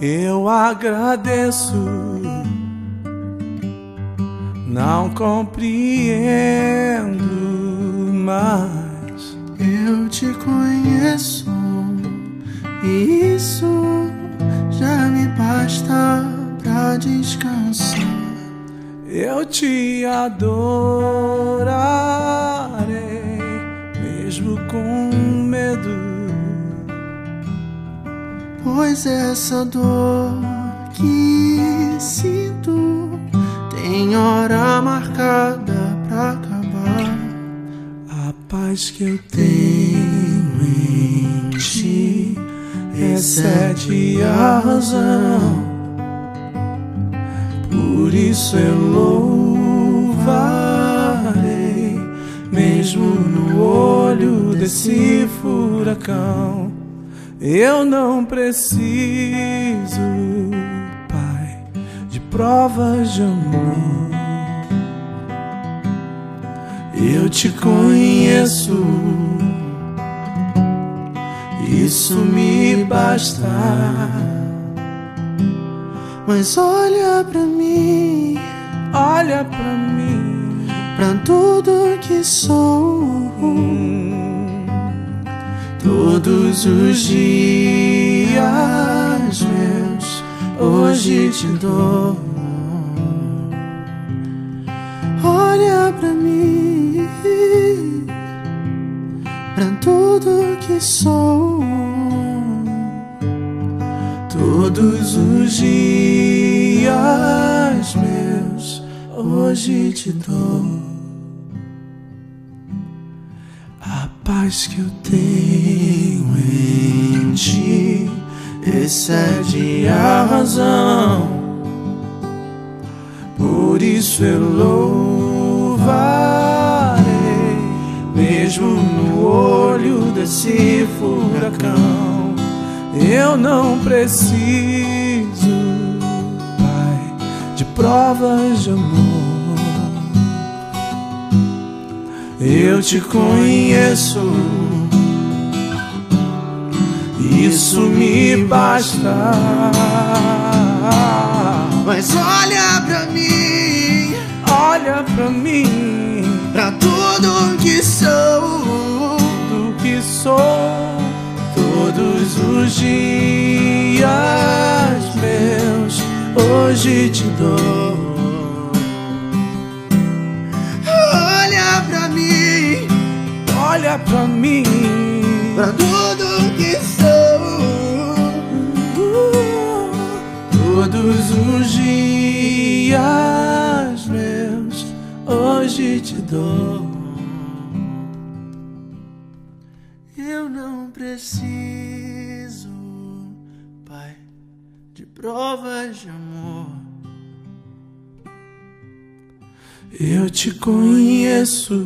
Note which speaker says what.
Speaker 1: Eu agradeço, não compreendo, mas
Speaker 2: eu te conheço. E isso já me basta pra descansar.
Speaker 1: Eu te adorarei, mesmo com medo
Speaker 2: Pois essa dor que sinto tem hora marcada pra acabar.
Speaker 1: A paz que eu tenho em ti excede a razão. Por isso eu louvarei, mesmo no olho desse furacão. Eu não preciso, Pai, de provas de amor. Eu te conheço, isso me basta.
Speaker 2: Mas olha pra mim,
Speaker 1: olha pra mim,
Speaker 2: pra tudo que sou. Todos os dias meus hoje te dou. Olha pra mim, pra tudo que sou. Todos os dias meus hoje te dou. Paz que eu tenho em ti excede a razão. Por isso eu louvarei, mesmo no olho desse furacão. Eu não preciso, Pai, de provas de amor. Eu te conheço, isso me basta. Mas olha pra mim,
Speaker 1: olha pra mim,
Speaker 2: pra tudo que sou,
Speaker 1: tudo que sou,
Speaker 2: todos os dias meus, hoje te dou.
Speaker 1: Olha pra mim,
Speaker 2: pra tudo que sou. todos os dias meus, hoje te dou. Eu não preciso, Pai, de provas de amor.
Speaker 1: Eu te conheço